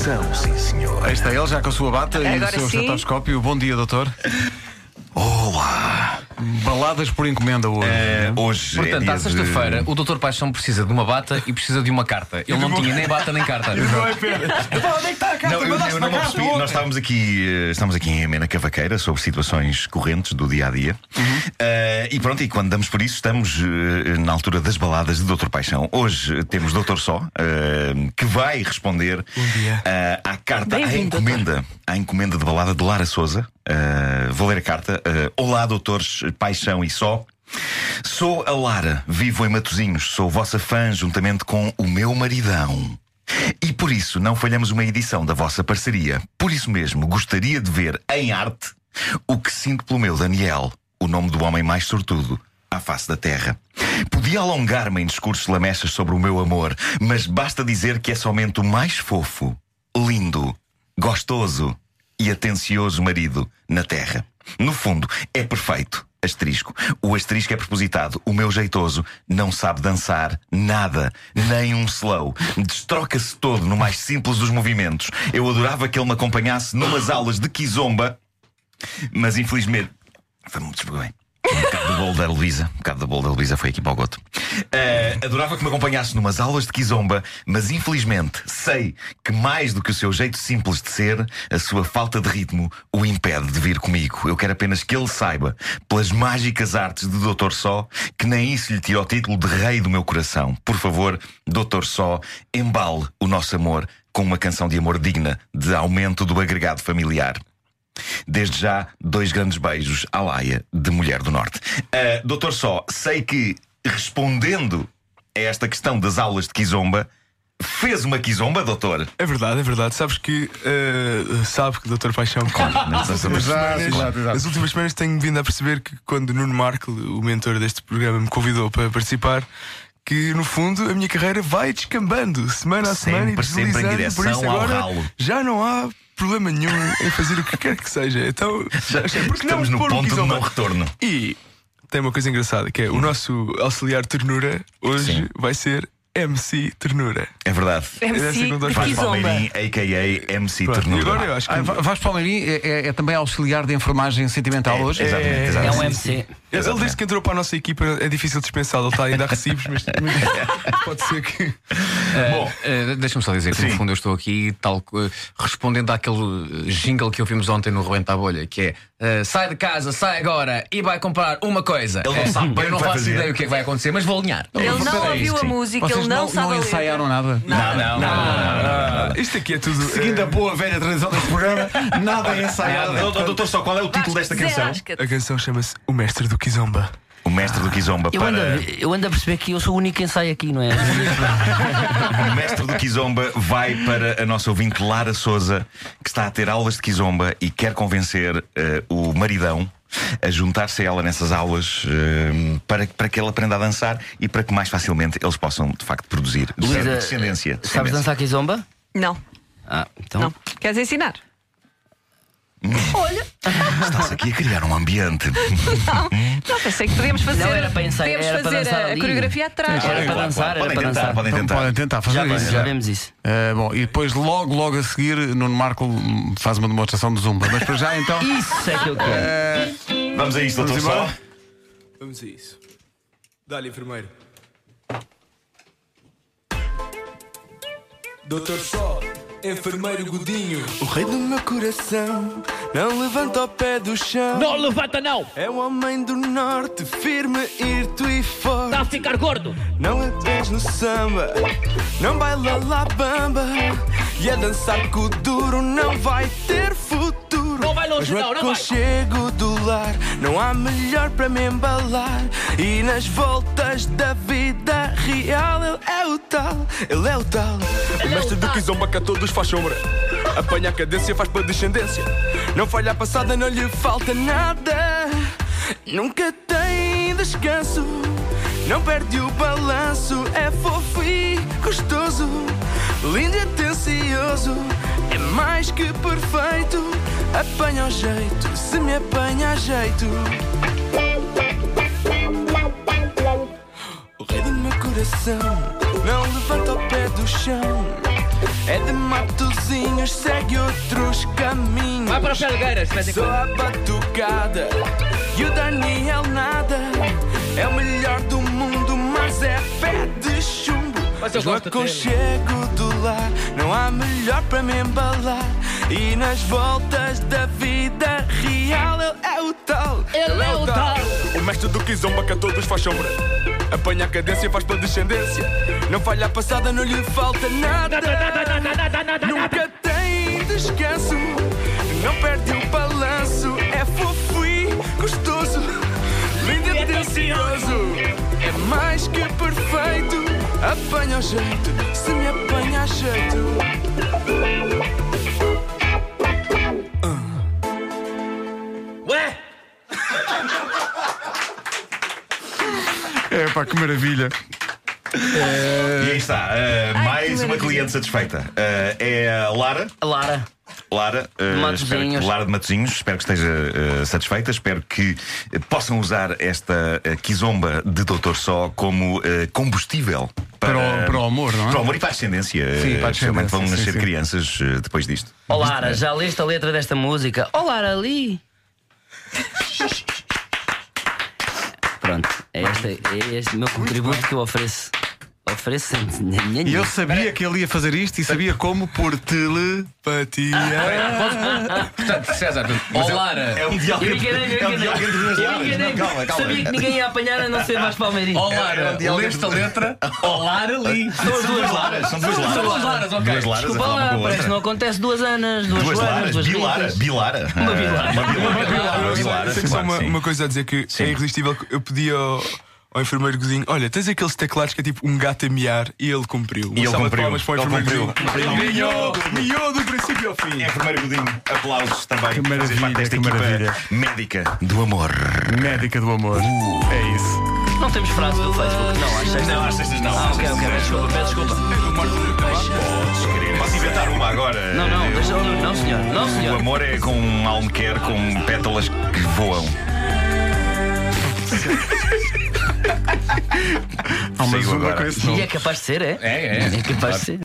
coração, sim senhor. Aí está ele, já com a sua bata e o seu sim. estetoscópio. Bom dia, doutor. Olá! Baladas por encomenda hoje. É, hoje é Portanto, dia à de- sexta-feira, o Dr. Paixão precisa de uma bata e precisa de uma carta. Ele não tinha nem bata nem carta. Não, eu, eu não me apercebi. Nós estávamos aqui, eh, estamos aqui em Amena Cavaqueira sobre situações correntes do dia a dia. Eh, e pronto, e quando damos por isso, estamos eh, na altura das baladas de Doutor Paixão. Hoje temos Doutor Só, que vai responder eh, à carta, à encomenda, à encomenda de balada de Lara Souza. Eh, vou ler a carta. Eh, Olá, doutores Paixão e Só. Sou a Lara, vivo em Matozinhos, sou vossa fã juntamente com o meu maridão. E por isso não falhamos uma edição da vossa parceria. Por isso mesmo, gostaria de ver em arte o que sinto pelo meu Daniel, o nome do homem mais sortudo à face da terra. Podia alongar-me em discursos lamechas sobre o meu amor, mas basta dizer que é somente o mais fofo, lindo, gostoso e atencioso marido na terra. No fundo, é perfeito. Asterisco. O asterisco é propositado. O meu jeitoso não sabe dançar nada, nem um slow. Destroca-se todo no mais simples dos movimentos. Eu adorava que ele me acompanhasse numas aulas de kizomba, mas infelizmente. Foi muito bem. Bolo da Luísa. Um bocado do bolo da Luísa foi aqui para o goto. Eh, adorava que me acompanhasse numas aulas de kizomba, mas infelizmente sei que mais do que o seu jeito simples de ser, a sua falta de ritmo o impede de vir comigo. Eu quero apenas que ele saiba, pelas mágicas artes de Doutor Só, que nem isso lhe tira o título de rei do meu coração. Por favor, Doutor Só, embale o nosso amor com uma canção de amor digna de aumento do agregado familiar. Desde já, dois grandes beijos à Laia de Mulher do Norte. Ah, doutor Só, sei que respondendo a esta questão das aulas de Kizomba, fez uma Kizomba, doutor? É verdade, é verdade. Sabes que. eh, sabe que o Dr. Paixão. Nessas As últimas semanas- As últimas semanas tenho vindo a perceber que quando Nuno Marco, o mentor deste programa, me convidou para participar, que no fundo a minha carreira vai descambando semana a semana e Sempre, em deslizando. Por isso direção ao agora ralo. já não há problema nenhum em fazer o que quer que seja. Então, achei, por que Estamos não no ponto de Kizomba? não retorno. E tem uma coisa engraçada que é o nosso auxiliar ternura hoje Sim. vai ser MC Ternura. É verdade. Essa MC. Palmeirim, a.k.a. MC Pronto, Ternura. agora eu acho que. Ah, Palmeirim é, é- é também auxiliar de enfermagem sentimental É, hoje? Exatamente, É, exatamente. É um MC. Ele desde que entrou para a nossa equipa é difícil dispensá-lo, ele está ainda a recibos, mas mas pode ser que. Bom, Eh, Deixa-me só dizer que, Sim. no fundo, eu estou aqui tal, respondendo àquele jingle que ouvimos ontem no Rebenta a Bolha, que é eh, sai de casa, sai agora e vai comprar uma coisa. Ele não sabe bem eu não o que vai faço fazer. ideia o que é que vai acontecer, mas vou alinhar. Ele não ouviu a música, Vocês ele não, não, sabe não ensaiaram nada? não, não, não. Ah, isto aqui é tudo. Seguindo a boa velha tradição deste programa, nada é ensaiado. Doutor Só, qual é o título desta canção? rasca-te. A canção chama-se O Mestre do Kizomba. O mestre do Kizomba Eu ando, para. a, eu ando a perceber que eu sou o único que ensaia aqui, não é? O mestre do Kizomba vai para a nossa ouvinte Lara Souza, que está a ter aulas de Kizomba e quer convencer eh, o maridão a juntar-se a ela nessas aulas eh, para, para que ele aprenda a dançar e para que mais facilmente eles possam, de facto, produzir Luísa, descendência. Sabes descendência. dançar kizomba? Não, Ah, então. não. Queres ensinar? Estás aqui a criar um ambiente. Não, pensei que podíamos fazer. Não, era para ensaiar, podíamos era para fazer dançar a, a coreografia atrás. Era para dançar, era podem para tentar, dançar. podem Então tentar. podem tentar fazer Já, isso. vemos, já vemos isso. Eh, bom, e depois, logo, logo a seguir, Nuno Marco faz uma demonstração de zumba. Mas para já, então. Isso é que eu quero. Vamos a isto, doutor Só. embora? Vamos a isso. Dá-lhe, enfermeiro. Doutor Só, enfermeiro Godinho. O rei do meu coração não levanta o pé do chão. Não levanta não! É o homem do norte, firme, hirto e forte. Está a ficar gordo! Não entras no samba, não baila lá bamba. E a dançar com o duro não vai ter futuro. Não vai longe, Mas não, não vai. do não há melhor para me embalar. E nas voltas da vida real, ele é o tal, ele é o tal. o mestre do Kizomba que a todos faz sombra. Apanha a cadência, faz para descendência. Não falha a passada, não lhe falta nada. Nunca tem descanso. Não perde o balanço, é fofo e gostoso, lindo e atencioso, é mais que perfeito. Apanha o jeito, se me apanha a jeito. O rei do meu coração não levanta o pé do chão. É de Matosinhos sozinhos, segue outros caminhos. Vai para Felgueiras, quando. a batucada e o Daniel nada. É o melhor do mundo, mas é pé de chumbo. Mas eu gosto aconchego do lar, não há melhor para me embalar. E nas voltas da Ele é o. O mestre do Kizomba que a todos faz sombra. Apanha a cadência, faz pela descendência. Não falha a passada, não lhe falta nada. Nunca tem descanso, não perde o balanço. É fofo e gostoso, lindo e atencioso. É mais que perfeito, apanha o jeito, se me apanha a jeito. Pá, que maravilha. E aí está, uh, mais uma cliente satisfeita. Uh, é a Lara. Lara. Lara, uh, Matosinhos. espero que- Lara de Matosinhos, espero que esteja uh, satisfeita. Espero que uh, possam usar esta uh, kizomba de Doutor Só como uh, combustível Para o- para o amor, não é? Para o amor e para a ascendência. Sim, para a Especialmente vão descendência, nascer sim, sim. crianças uh, depois disto. Ó Lara, já leste a letra desta música? Ó Lara, ali. Pronto, é este, é este meu contributo que eu ofereço. Ofereço. E eu sabia que ele ia fazer isto e sabia como por telepatia. Portanto, César, ó Lara. É um diálogo, Eu enganei-me, eu é um calma. Sabia que ninguém ia apanhar a não ser mais palmeirinho. É Lara, um leste a letra? Lara ali. São as duas Laras, são duas São Laras. duas Laras, ok. Duas Laras Desculpa lá, parece que não acontece duas Anas, duas, Laras, duas Bilara. Bilara. Uma Bilara. Uma Bilara. Uma Bilara. Uma, coisa a dizer que é irresistível. Eu pedi ao, ao enfermeiro cozinho: Olha, tens aqueles teclados que é tipo um gato a miar e ele cumpriu. E ele cumpriu. palmas para o Ele enfermeiro. Ele Miou, miou do princípio ao fim. Enfermeiro Godinho, aplausos também. Que maravilha, que maravilha. médica do amor. Médica do amor. É isso. Não temos frase do Facebook, não, às sextas. Não, às sextas não. Ah, ok, ok, peço não. desculpa, peço desculpa. Querer. Posso inventar uma agora? Não, não, deixa, não, não, senhor, não, O senhor. amor é com um almequer com pétalas que voam. Há uma Saiu zumba agora. E nome. é capaz de ser, é? É, é. É capaz de ser.